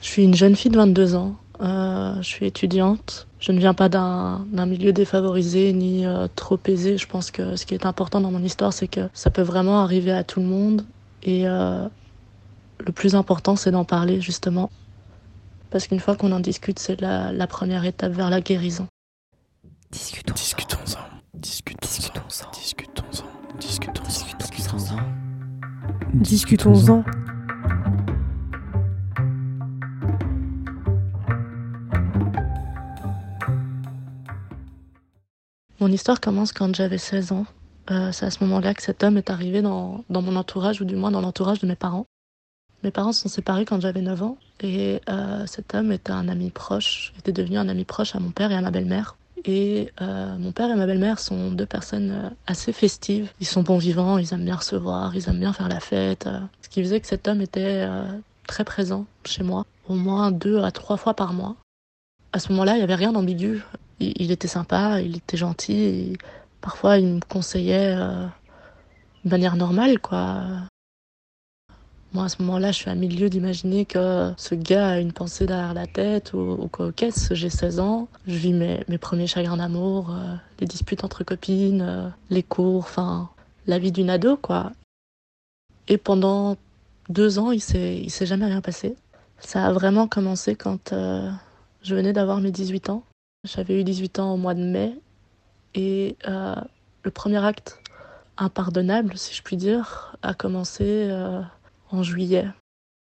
Je suis une jeune fille de 22 ans. Euh, je suis étudiante. Je ne viens pas d'un milieu défavorisé ni euh, trop aisé. Je pense que ce qui est important dans mon histoire, c'est que ça peut vraiment arriver à tout le monde. Et euh, le plus important, c'est d'en parler justement. Parce qu'une fois qu'on en discute, c'est la, la, première étape vers la guérison. Discutons-en. Discutons-en. Discutons-en. Discutons-en. Discutons-en. Discutons-en. Mon histoire commence quand j'avais 16 ans. Euh, c'est à ce moment-là que cet homme est arrivé dans, mon entourage, ou du moins dans l'entourage de mes parents. Mes parents se sont séparés quand j'avais 9 ans, et euh, cet homme était un ami proche, était devenu un ami proche à mon père et à ma belle-mère. Et euh, mon père et ma belle-mère sont deux personnes assez festives. Ils sont bons vivants, ils aiment bien recevoir, ils aiment bien faire la fête. Ce qui faisait que cet homme était très présent chez moi, au moins deux à trois fois par mois. À ce moment-là, il n'y avait rien d'ambigu il, était sympa, il était gentil. parfois, il me conseillait euh, de manière normale, quoi. Moi, à ce moment-là, je suis à milieu d'imaginer que ce gars a une pensée derrière la tête ou, ou qu'est ce j'ai 16 ans. Je vis mes, mes premiers chagrins d'amour, euh, les disputes entre copines, euh, les cours, enfin, la vie d'une ado, quoi. Et pendant deux ans, il s'est, jamais rien passé. Ça a vraiment commencé quand je venais d'avoir mes 18 ans. J'avais eu 18 ans au mois de mai et euh, le premier acte impardonnable, si je puis dire, a commencé euh, en juillet.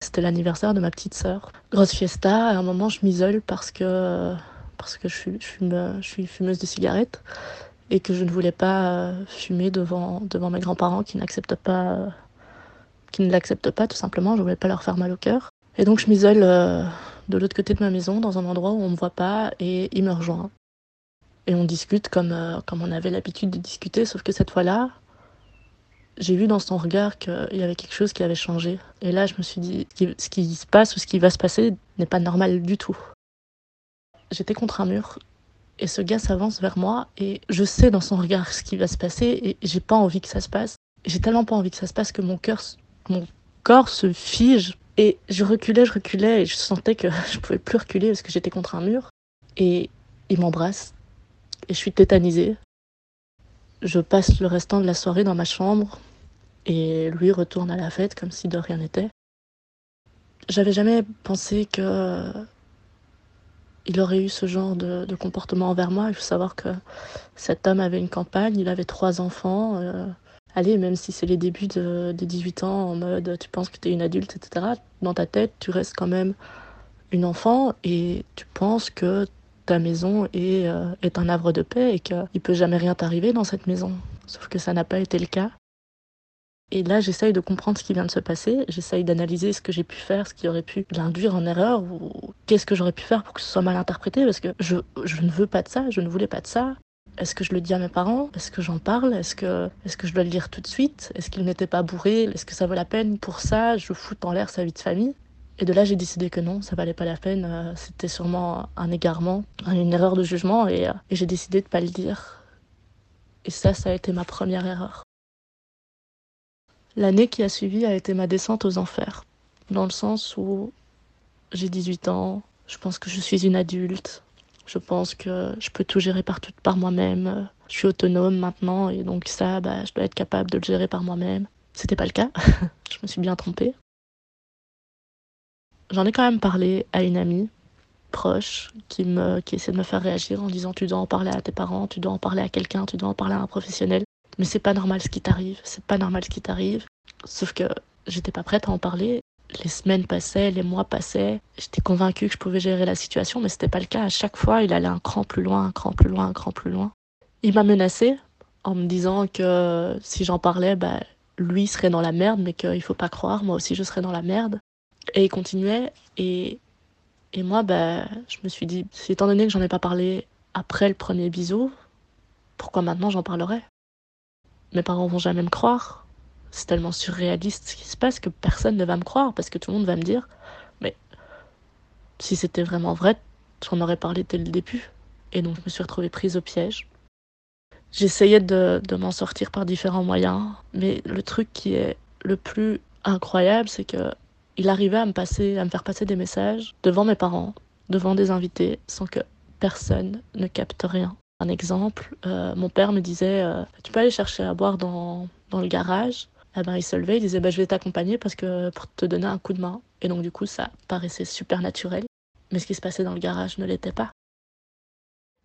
C'était l'anniversaire de ma petite sœur. Grosse fiesta, à un moment je m'isole parce que, parce que je, suis, fumeuse de cigarettes et que je ne voulais pas fumer devant, devant mes grands-parents qui n'acceptent pas, qui ne l'acceptent pas tout simplement, je voulais pas leur faire mal au cœur. Et donc je m'isole euh, de l'autre côté de ma maison, dans un endroit où on me voit pas, et il me rejoint. Et on discute comme, euh, comme on avait l'habitude de discuter, sauf que cette fois-là, j'ai vu dans son regard qu'il y avait quelque chose qui avait changé. Et là, je me suis dit, ce qui se passe ou ce qui va se passer n'est pas normal du tout. J'étais contre un mur, et ce gars s'avance vers moi, et je sais dans son regard ce qui va se passer, et j'ai pas envie que ça se passe. J'ai tellement pas envie que ça se passe que mon cœur, mon corps se fige et je reculais, je reculais, et je sentais que je pouvais plus reculer parce que j'étais contre un mur. Et il m'embrasse, et je suis tétanisée. Je passe le restant de la soirée dans ma chambre, et lui retourne à la fête comme si de rien n'était. J'avais jamais pensé que il aurait eu ce genre de, comportement envers moi. Il faut savoir que cet homme avait une campagne, il avait trois enfants. Euh, allez, même si c'est les débuts de, de 18 ans, en mode tu penses que tu es une adulte, etc., dans ta tête, tu restes quand même une enfant et tu penses que ta maison est, euh, est un havre de paix et qu'il peut jamais rien t'arriver dans cette maison. Sauf que ça n'a pas été le cas. Et là, j'essaye de comprendre ce qui vient de se passer, j'essaye d'analyser ce que j'ai pu faire, ce qui aurait pu l'induire en erreur, ou qu'est-ce que j'aurais pu faire pour que ce soit mal interprété, parce que je, je ne veux pas de ça, je ne voulais pas de ça. Est-ce que je le dis à mes parents? Est-ce que j'en parle? Est-ce que, est que je dois le dire tout de suite? Est-ce qu'il n'était pas bourré Est-ce que ça vaut la peine? Pour ça Je foute en l'air sa vie de famille. Et de là, j'ai décidé que non, ça valait pas la peine. Euh, c'était sûrement un égarement, une erreur de jugement, et, euh, et j'ai décidé de pas le dire. Et ça, ça a été ma première erreur. L'année qui a suivi a été ma descente aux enfers, dans le sens où j'ai 18 ans, je pense que je suis une adulte, je pense que je peux tout gérer par, moi-même. Je suis autonome maintenant et donc ça, bah, je dois être capable de le gérer par moi-même. C'était pas le cas. je me suis bien trompée. J'en ai quand même parlé à une amie proche qui, qui essaie de me faire réagir en disant tu dois en parler à tes parents, tu dois en parler à quelqu'un, tu dois en parler à un professionnel. Mais c'est pas normal ce qui t'arrive, c'est pas normal ce qui t'arrive. Sauf que j'étais pas prête à en parler les semaines passaient, les mois passaient. J'étais convaincue que je pouvais gérer la situation, mais c'était pas le cas. À chaque fois, il allait un cran plus loin, un cran plus loin, un cran plus loin. Il m'a menacé en me disant que si j'en parlais, bah, lui serait dans la merde, mais qu'il faut pas croire, moi aussi je serais dans la merde. Et il continuait, et, et moi, bah, je me suis dit, étant donné que j'en ai pas parlé après le premier bisou, pourquoi maintenant j'en parlerais Mes parents vont jamais me croire, c'est tellement surréaliste ce qui se passe que personne ne va me croire parce que tout le monde va me dire mais si c'était vraiment vrai, j'en aurais parlé dès le début. Et donc je me suis retrouvée prise au piège. J'essayais de, de m'en sortir par différents moyens, mais le truc qui est le plus incroyable, c'est que il arrivait à me passer, à me faire passer des messages devant mes parents, devant des invités, sans que personne ne capte rien. Un exemple, euh, mon père me disait euh, Tu peux aller chercher à boire dans, dans le garage? Levait, il disait bah, Je vais t'accompagner parce que pour te donner un coup de main. Et donc, du coup, ça paraissait super naturel. Mais ce qui se passait dans le garage ne l'était pas.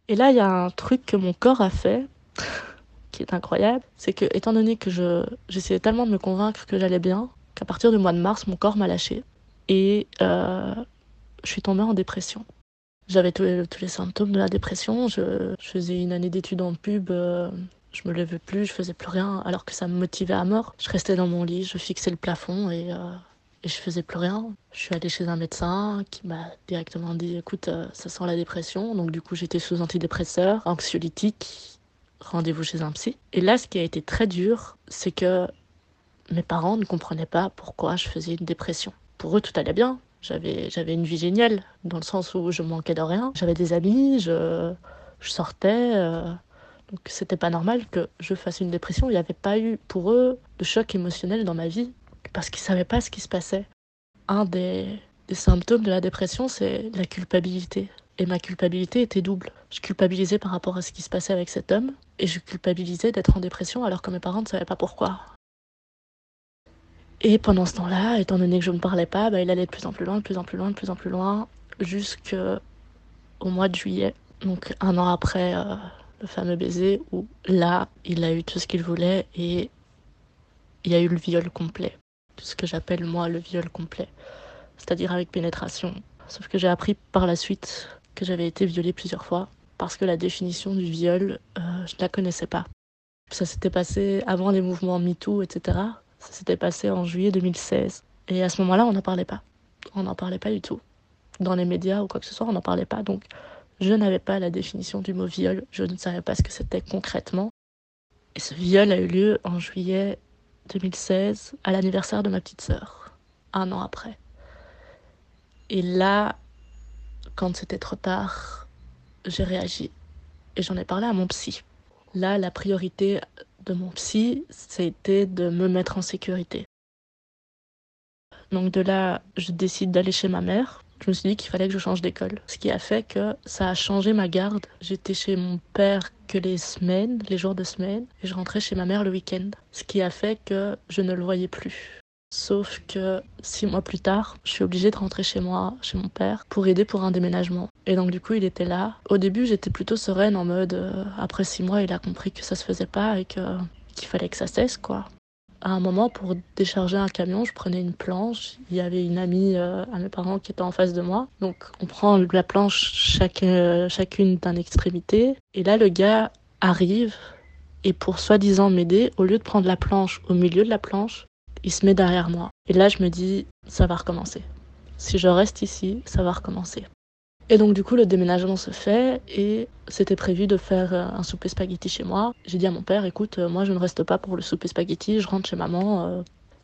Et là, il y a un truc que mon corps a fait qui est incroyable c'est que, étant donné que je, j'essayais tellement de me convaincre que j'allais bien, qu'à partir du mois de mars, mon corps m'a lâché. Et euh, je suis tombée en dépression. J'avais tous les, symptômes de la dépression. Je, je faisais une année d'études en pub. Euh, je me levais plus, je faisais plus rien, alors que ça me motivait à mort. Je restais dans mon lit, je fixais le plafond et, euh, je faisais plus rien. Je suis allée chez un médecin qui m'a directement dit écoute, euh, ça sent la dépression. Donc du coup, j'étais sous antidépresseur, anxiolytique. Rendez-vous chez un psy. Et là, ce qui a été très dur, c'est que mes parents ne comprenaient pas pourquoi je faisais une dépression. Pour eux, tout allait bien. J'avais, j'avais une vie géniale, dans le sens où je manquais de rien. J'avais des amis, je, je sortais. Euh, donc c'était pas normal que je fasse une dépression. Il n'y avait pas eu pour eux de choc émotionnel dans ma vie, parce qu'ils savaient pas ce qui se passait. Un des, symptômes de la dépression, c'est la culpabilité. Et ma culpabilité était double. Je culpabilisais par rapport à ce qui se passait avec cet homme, et je culpabilisais d'être en dépression alors que mes parents ne savaient pas pourquoi. Et pendant ce temps-là, étant donné que je ne parlais pas, bah, il allait de plus en plus loin, de plus en plus loin, de plus en plus loin, jusqu'au mois de juillet. Donc un an après euh, le fameux baiser, où là, il a eu tout ce qu'il voulait et il y a eu le viol complet. Tout ce que j'appelle moi le viol complet. C'est-à-dire avec pénétration. Sauf que j'ai appris par la suite que j'avais été violée plusieurs fois parce que la définition du viol, euh, je ne la connaissais pas. Ça s'était passé avant les mouvements MeToo, etc. Ça s'était passé en juillet 2016. Et à ce moment-là, on n'en parlait pas. On n'en parlait pas du tout. Dans les médias ou quoi que ce soit, on n'en parlait pas. Donc, je n'avais pas la définition du mot viol. Je ne savais pas ce que c'était concrètement. Et ce viol a eu lieu en juillet 2016, à l'anniversaire de ma petite sœur, un an après. Et là, quand c'était trop tard, j'ai réagi. Et j'en ai parlé à mon psy. Là, la priorité de mon psy, c'était de me mettre en sécurité. Donc de là, je décide d'aller chez ma mère. Je me suis dit qu'il fallait que je change d'école. Ce qui a fait que ça a changé ma garde. J'étais chez mon père que les semaines, les jours de semaine, et je rentrais chez ma mère le week-end. Ce qui a fait que je ne le voyais plus. Sauf que six mois plus tard, je suis obligée de rentrer chez moi, chez mon père, pour aider pour un déménagement. Et donc du coup, il était là. Au début, j'étais plutôt sereine en mode, euh, après six mois, il a compris que ça se faisait pas et que qu'il fallait que ça cesse, quoi. À un moment, pour décharger un camion, je prenais une planche. Il y avait une amie euh, à mes parents qui était en face de moi. Donc, on prend la planche euh, chacune d'un extrémité. Et là, le gars arrive et pour soi-disant m'aider, au lieu de prendre la planche au milieu de la planche, il se met derrière moi. Et là, je me dis, ça va recommencer. Si je reste ici, ça va recommencer. Et donc, du coup, le déménagement se fait et c'était prévu de faire euh, un souper spaghetti chez moi. J'ai dit à mon père, écoute, euh, moi, je ne reste pas pour le souper spaghetti, je rentre chez maman. Euh.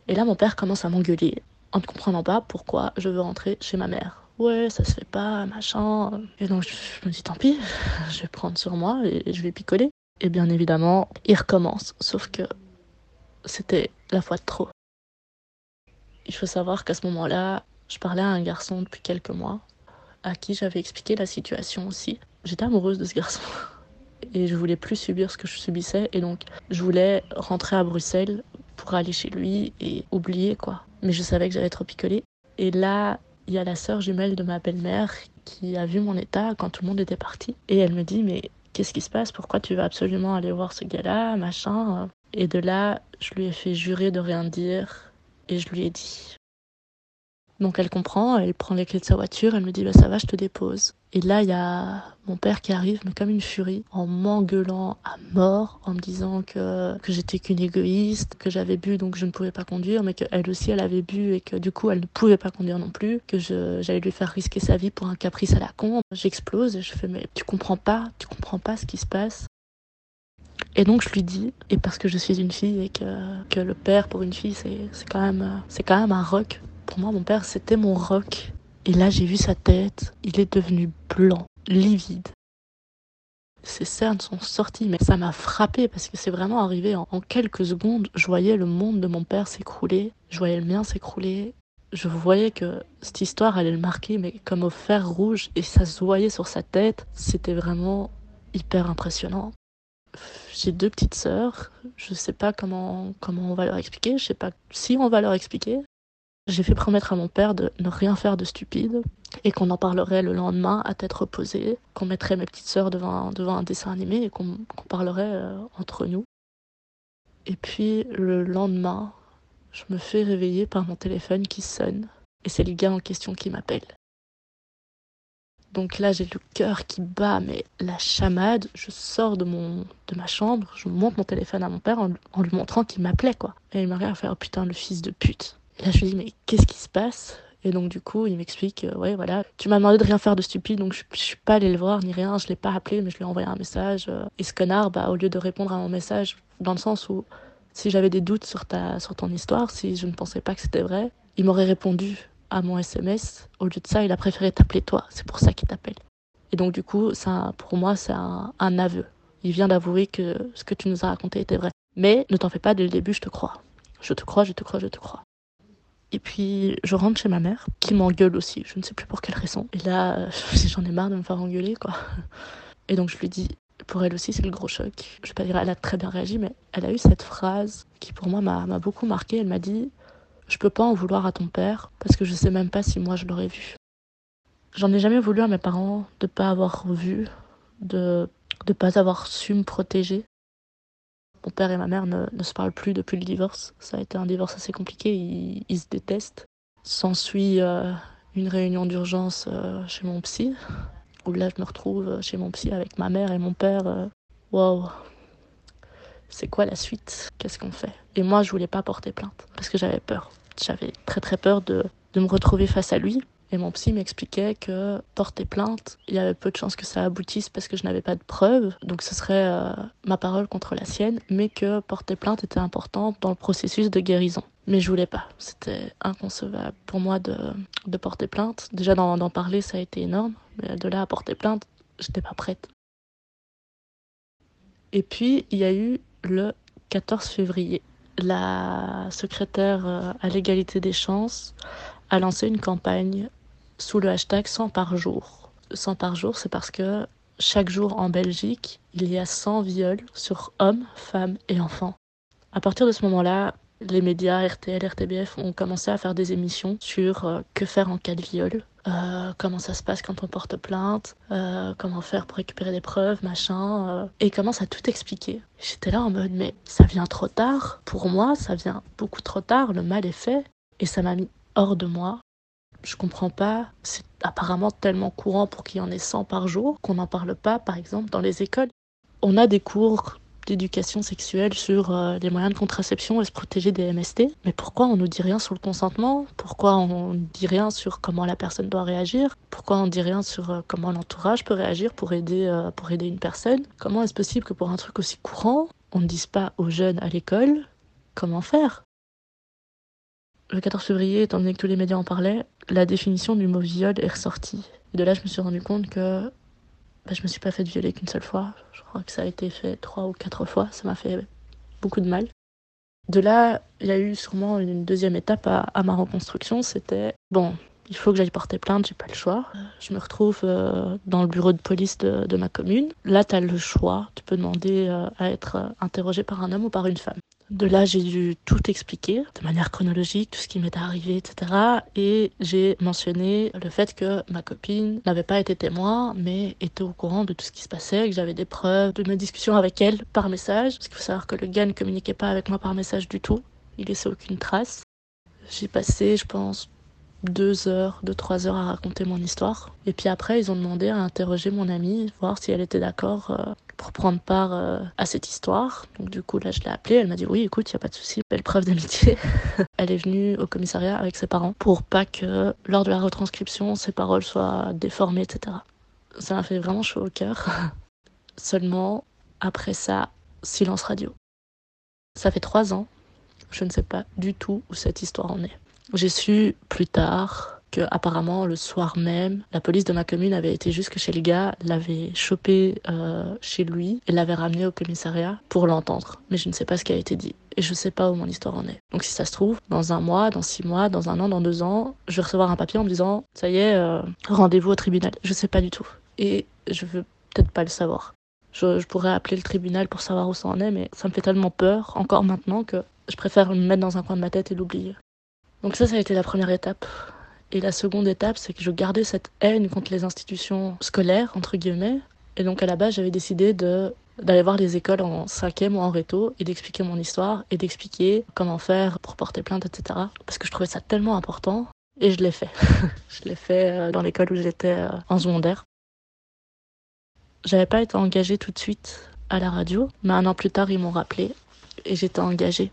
Et là, mon père commence à m'engueuler en ne comprenant pas pourquoi je veux rentrer chez ma mère. Ouais, ça se fait pas, machin. Et donc, je me dis, tant pis, je vais prendre sur moi et je vais picoler. Et bien évidemment, il recommence. Sauf que c'était la fois de trop. Il faut savoir qu'à ce moment-là, je parlais à un garçon depuis quelques mois, à qui j'avais expliqué la situation aussi. J'étais amoureuse de ce garçon. Et je voulais plus subir ce que je subissais. Et donc, je voulais rentrer à Bruxelles pour aller chez lui et oublier, quoi. Mais je savais que j'allais trop picoler. Et là, il y a la sœur jumelle de ma belle-mère qui a vu mon état quand tout le monde était parti. Et elle me dit, mais qu'est-ce qui se passe? Pourquoi tu veux absolument aller voir ce gars-là Machin? Et de là, je lui ai fait jurer de rien dire et je lui ai dit. Donc elle comprend, elle prend les clés de sa voiture, elle me dit bah ça va, je te dépose. Et là il y a mon père qui arrive, mais comme une furie, en m'engueulant à mort, en me disant que que j'étais qu'une égoïste, que j'avais bu donc je ne pouvais pas conduire, mais qu'elle aussi elle avait bu et que du coup elle ne pouvait pas conduire non plus, que j'allais lui faire risquer sa vie pour un caprice à la con. J'explose et je fais mais tu comprends pas, tu comprends pas ce qui se passe. Et donc je lui dis, et parce que je suis une fille et que, que le père pour une fille c'est quand, même, quand même un rock. Pour moi mon père c'était mon rock. Et là j'ai vu sa tête, il est devenu blanc, livide. Ses cernes sont sorties, mais ça m'a frappé parce que c'est vraiment arrivé en, en quelques secondes. Je voyais le monde de mon père s'écrouler, je voyais le mien s'écrouler. je voyais que cette histoire allait le marquer, mais comme au fer rouge, et ça se voyait sur sa tête. C'était vraiment hyper impressionnant. J'ai deux petites sœurs. Je sais pas comment, comment on va leur expliquer. Je sais pas si on va leur expliquer. J'ai fait promettre à mon père de ne rien faire de stupide et qu'on en parlerait le lendemain à tête reposée, qu'on mettrait mes petites sœurs devant, devant un dessin animé et qu'on parlerait euh, entre nous. Et puis le lendemain, je me fais réveiller par mon téléphone qui sonne et c'est le gars en question qui m'appelle. Donc là, j'ai le cœur qui bat, mais la chamade, je sors de, mon, de ma chambre, je monte mon téléphone à mon père en, lui montrant qu'il m'appelait, quoi. Et il m'a regarde faire, oh putain, le fils de pute. Là, je lui dis, mais qu'est-ce qui se passe? Et donc, du coup, il m'explique, euh, ouais, voilà, tu m'as demandé de rien faire de stupide, donc je, je suis pas allé le voir ni rien, je l'ai pas appelé, mais je lui ai envoyé un message. Euh. et ce connard, bah, au lieu de répondre à mon message, dans le sens où si j'avais des doutes sur, ta, sur ton histoire, si je ne pensais pas que c'était vrai, il m'aurait répondu à mon SMS. Au lieu de ça, il a préféré t'appeler toi. C'est pour ça qu'il t'appelle. Et donc, du coup, ça, pour moi, c'est un aveu. Il vient d'avouer que ce que tu nous as raconté était vrai. Mais ne t'en fais pas dès le début, je te crois. Je te crois, je te crois, je te crois. Et puis, je rentre chez ma mère, qui m'engueule aussi. Je ne sais plus pour quelle raison. Et là, j'en ai marre de me faire engueuler, quoi. Et donc, je lui dis, pour elle aussi, c'est le gros choc. Je vais pas dire elle a très bien réagi, mais elle a eu cette phrase qui, pour moi, m'a beaucoup marqué. Elle m'a dit je peux pas en vouloir à ton père parce que je sais même pas si moi je l'aurais vu. J'en ai jamais voulu à mes parents de pas avoir vu, de ne pas avoir su me protéger. Mon père et ma mère ne, se parlent plus depuis le divorce. Ça a été un divorce assez compliqué, ils, se détestent. S'ensuit euh, une réunion d'urgence euh, chez mon psy, où là je me retrouve chez mon psy avec ma mère et mon père. Euh, waouh, c'est quoi la suite? Qu'est-ce qu'on fait? Et moi je voulais pas porter plainte parce que j'avais peur. J'avais très très peur de, de me retrouver face à lui. Et mon psy m'expliquait que porter plainte, il y avait peu de chances que ça aboutisse parce que je n'avais pas de preuves, donc ce serait euh, ma parole contre la sienne, mais que porter plainte était important dans le processus de guérison. Mais je voulais pas, c'était inconcevable pour moi de, de porter plainte. Déjà d'en parler, ça a été énorme, mais de là à porter plainte, j'étais pas prête. Et puis, il y a eu le 14 février la secrétaire euh, à l'égalité des chances a lancé une campagne sous le hashtag 100 par jour. 100 par jour, c'est parce que chaque jour en Belgique, il y a 100 viols sur hommes, femmes et enfants. À partir de ce moment-là, les médias RTL, RTBF ont commencé à faire des émissions sur euh, que faire en cas de viol, euh, comment ça se passe quand on porte plainte, euh, comment faire pour récupérer des preuves, machin, et ils commencent à tout expliquer. J'étais là en mode mais ça vient trop tard, pour moi ça vient beaucoup trop tard, le mal est fait, et ça m'a mis hors de moi. Je comprends pas, c'est apparemment tellement courant pour qu'il y en ait 100 par jour qu'on n'en parle pas par exemple dans les écoles. On a des cours d'éducation sexuelle sur euh, les moyens de contraception et se protéger des MST. Mais pourquoi on nous dit rien sur le consentement? Pourquoi on ne dit rien sur comment la personne doit réagir? Pourquoi on ne dit rien sur euh, comment l'entourage peut réagir pour aider, euh, pour aider une personne? Comment est-ce possible que pour un truc aussi courant, on ne dise pas aux jeunes à l'école comment faire? Le 14 février, étant donné que tous les médias en parlaient, la définition du mot viol est ressortie. Et de là, je me suis rendu compte que bah, je me suis pas fait violer qu'une seule fois. Je crois que ça a été fait trois ou quatre fois. Ça m'a fait beaucoup de mal. De là, il y a eu sûrement une deuxième étape à, ma reconstruction. C'était bon, il faut que j'aille porter plainte, j'ai pas le choix. Je me retrouve euh, dans le bureau de police de, ma commune. Là, tu as le choix. Tu peux demander euh, à être interrogé par un homme ou par une femme. De là, j'ai dû tout expliquer de manière chronologique, tout ce qui m'était arrivé, etc. Et j'ai mentionné le fait que ma copine n'avait pas été témoin, mais était au courant de tout ce qui se passait, que j'avais des preuves de mes discussions avec elle par message. Parce qu'il faut savoir que le gars ne communiquait pas avec moi par message du tout. Il laissait aucune trace. J'ai passé, je pense, deux heures, deux, trois heures à raconter mon histoire. Et puis après, ils ont demandé à interroger mon amie, voir si elle était d'accord euh, pour prendre part euh, à cette histoire. Donc du coup, là, je l'ai appelée. Elle m'a dit oui, écoute, il y a pas de souci, belle preuve d'amitié. elle est venue au commissariat avec ses parents pour pas que lors de la retranscription, ses paroles soient déformées, etc. Ça m'a fait vraiment chaud au cœur. Seulement, après ça, silence radio. Ça fait trois ans. Je ne sais pas du tout où cette histoire en est. J'ai su plus tard que apparemment le soir même, la police de ma commune avait été jusque chez le gars, l'avait chopé euh, chez lui et l'avait ramené au commissariat pour l'entendre. Mais je ne sais pas ce qui a été dit et je ne sais pas où mon histoire en est. Donc si ça se trouve, dans un mois, dans six mois, dans un an, dans deux ans, je vais recevoir un papier en me disant ça y est, euh, rendez-vous au tribunal. Je sais pas du tout et je veux peut-être pas le savoir. Je, je, pourrais appeler le tribunal pour savoir où ça en est, mais ça me fait tellement peur, encore maintenant, que je préfère me mettre dans un coin de ma tête et l'oublier. Donc ça, ça a été la première étape. Et la seconde étape, c'est que je gardais cette haine contre les institutions scolaires, entre guillemets. Et donc à la base, j'avais décidé d'aller voir les écoles en cinquième ou en réto et d'expliquer mon histoire et d'expliquer comment faire pour porter plainte, etc. Parce que je trouvais ça tellement important et je l'ai fait. je l'ai fait euh, dans l'école où j'étais euh, en secondaire. J'avais pas été engagée tout de suite à la radio, mais un an plus tard, ils m'ont rappelé et j'étais engagée.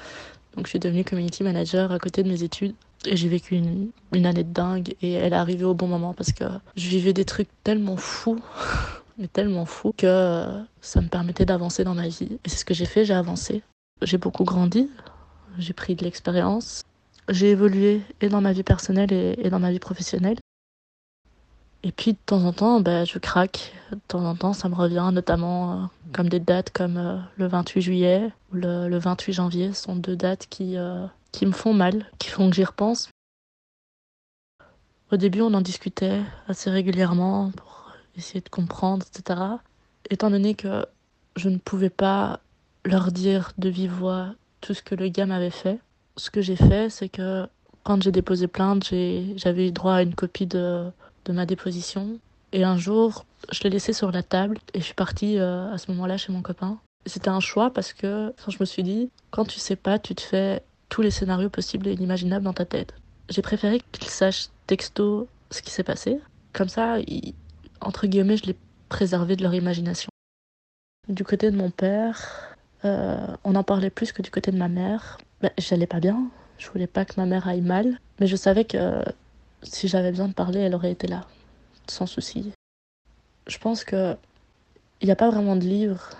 Donc je suis devenue community manager à côté de mes études et j'ai vécu une, année de dingue et elle est arrivée au bon moment parce que je vivais des trucs tellement fous, mais tellement fous que ça me permettait d'avancer dans ma vie. Et c'est ce que j'ai fait, j'ai avancé. J'ai beaucoup grandi, j'ai pris de l'expérience, j'ai évolué et dans ma vie personnelle et, dans ma vie professionnelle. Et puis de temps en temps, ben, je craque. De temps en temps, ça me revient, notamment euh, comme des dates comme euh, le 28 juillet ou le, le, 28 janvier. Sont deux dates qui, euh, qui me font mal, qui font que j'y repense. Au début, on en discutait assez régulièrement pour essayer de comprendre, etc. Étant donné que je ne pouvais pas leur dire de vive voix tout ce que le gars m'avait fait, ce que j'ai fait, c'est que quand j'ai déposé plainte, j'avais eu droit à une copie de ma déposition. Et un jour, je l'ai laissé sur la table et je suis partie euh, à ce moment-là chez mon copain. C'était un choix parce que quand je me suis dit, quand tu sais pas, tu te fais tous les scénarios possibles et inimaginables dans ta tête. J'ai préféré qu'il sache texto ce qui s'est passé. Comme ça, entre guillemets, je l'ai préservé de leur imagination. Du côté de mon père, euh, on en parlait plus que du côté de ma mère. Ben, J'allais pas bien, je voulais pas que ma mère aille mal, mais je savais que si j'avais besoin de parler, elle aurait été là, sans souci. Je pense que il n'y a pas vraiment de livre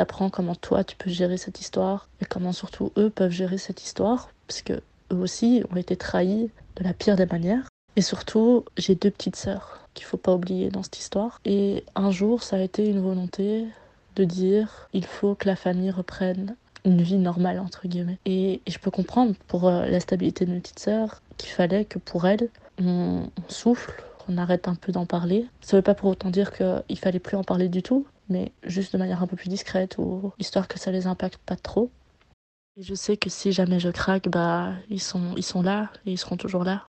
qui t'apprend comment toi tu peux gérer cette histoire et comment surtout eux peuvent gérer cette histoire, parce que eux aussi ont été trahis de la pire des manières. Et surtout, j'ai deux petites sœurs qu'il faut pas oublier dans cette histoire. Et un jour, ça a été une volonté de dire il faut que la famille reprenne une vie normale entre guillemets. Et, je peux comprendre pour euh, la stabilité de mes petites sœurs qu'il fallait que pour elles on, on souffle, qu'on arrête un peu d'en parler. Ça veut pas pour autant dire qu'il fallait plus en parler du tout, mais juste de manière un peu plus discrète ou histoire que ça les impacte pas trop. Et je sais que si jamais je craque, bah ils sont ils sont là et ils seront toujours là.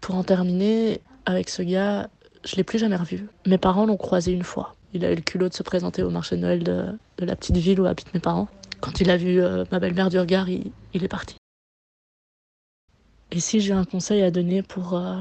Pour en terminer avec ce gars, je l'ai plus jamais revu. Mes parents l'ont croisé une fois. Il a eu le culot de se présenter au marché de Noël de, de la petite ville où habitent mes parents. Quand il a vu euh, ma belle-mère du regard, il, il, est parti. Et si j'ai un conseil à donner pour euh,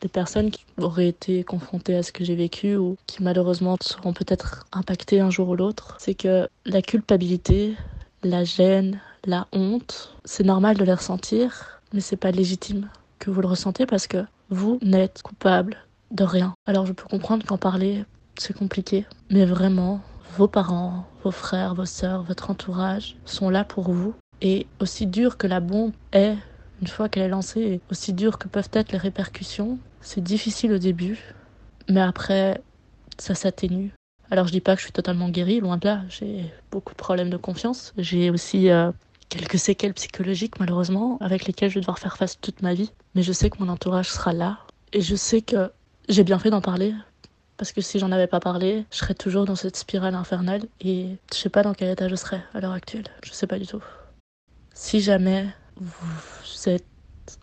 des personnes qui auraient été confrontées à ce que j'ai vécu ou qui malheureusement seront peut-être impactées un jour ou l'autre, c'est que la culpabilité, la gêne, la honte, c'est normal de les ressentir, mais c'est pas légitime que vous le ressentez parce que vous n'êtes coupable de rien. Alors je peux comprendre qu'en parler c'est compliqué. Mais vraiment, vos parents, vos frères, vos sœurs, votre entourage sont là pour vous. Et aussi dur que la bombe est, une fois qu'elle est lancée, aussi dur que peuvent être les répercussions, c'est difficile au début, mais après, ça s'atténue. Alors je dis pas que je suis totalement guérie, loin de là, j'ai beaucoup de problèmes de confiance. J'ai aussi euh, quelques séquelles psychologiques malheureusement, avec lesquelles je vais devoir faire face toute ma vie. Mais je sais que mon entourage sera là, et je sais que j'ai bien fait d'en parler, parce que si j'en avais pas parlé, je serais toujours dans cette spirale infernale et je sais pas dans quel état je serais à l'heure actuelle. Je sais pas du tout. Si jamais vous êtes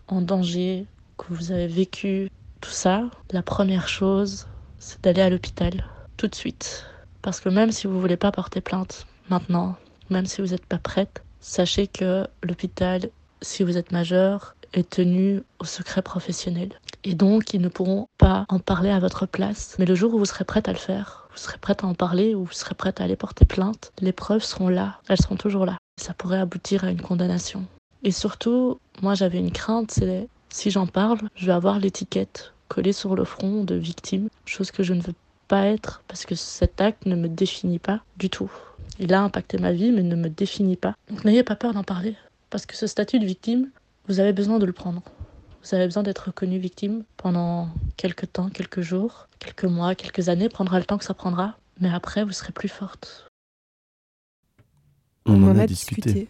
en danger, que vous avez vécu tout ça, la première chose, c'est d'aller à l'hôpital tout de suite. Parce que même si vous voulez pas porter plainte maintenant, même si vous n'êtes pas prête, sachez que l'hôpital, si vous êtes majeur, est tenu au secret professionnel. Et donc, ils ne pourront pas en parler à votre place. Mais le jour où vous serez prête à le faire, vous serez prête à en parler ou vous serez prête à aller porter plainte, les preuves seront là. Elles seront toujours là. Ça pourrait aboutir à une condamnation. Et surtout, moi j'avais une crainte, c'est si j'en parle, je vais avoir l'étiquette collée sur le front de victime, chose que je ne veux pas être parce que cet acte ne me définit pas du tout. Il a impacté ma vie mais ne me définit pas. Donc n'ayez pas peur d'en parler parce que ce statut de victime, vous avez besoin de le prendre. Vous avez besoin d'être reconnu victime pendant quelques temps, quelques jours, quelques mois, quelques années, prendra le temps que ça prendra, mais après vous serez plus forte. On, en, a, discuté.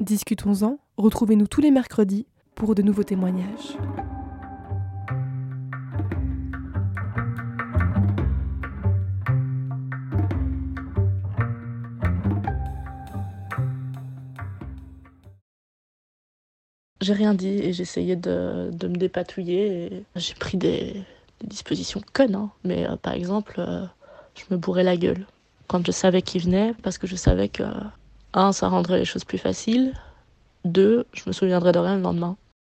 Discutons-en. Retrouvez-nous tous les mercredis pour de nouveaux témoignages. J'ai rien dit et j'essayais de, de me dépatouiller. J'ai pris des, dispositions connes, hein. mais euh, par exemple, euh, je me bourrais la gueule quand je savais qu'il venait parce que je savais que, un, ça rendrait les choses plus faciles, deux, je me souviendrais de rien le lendemain.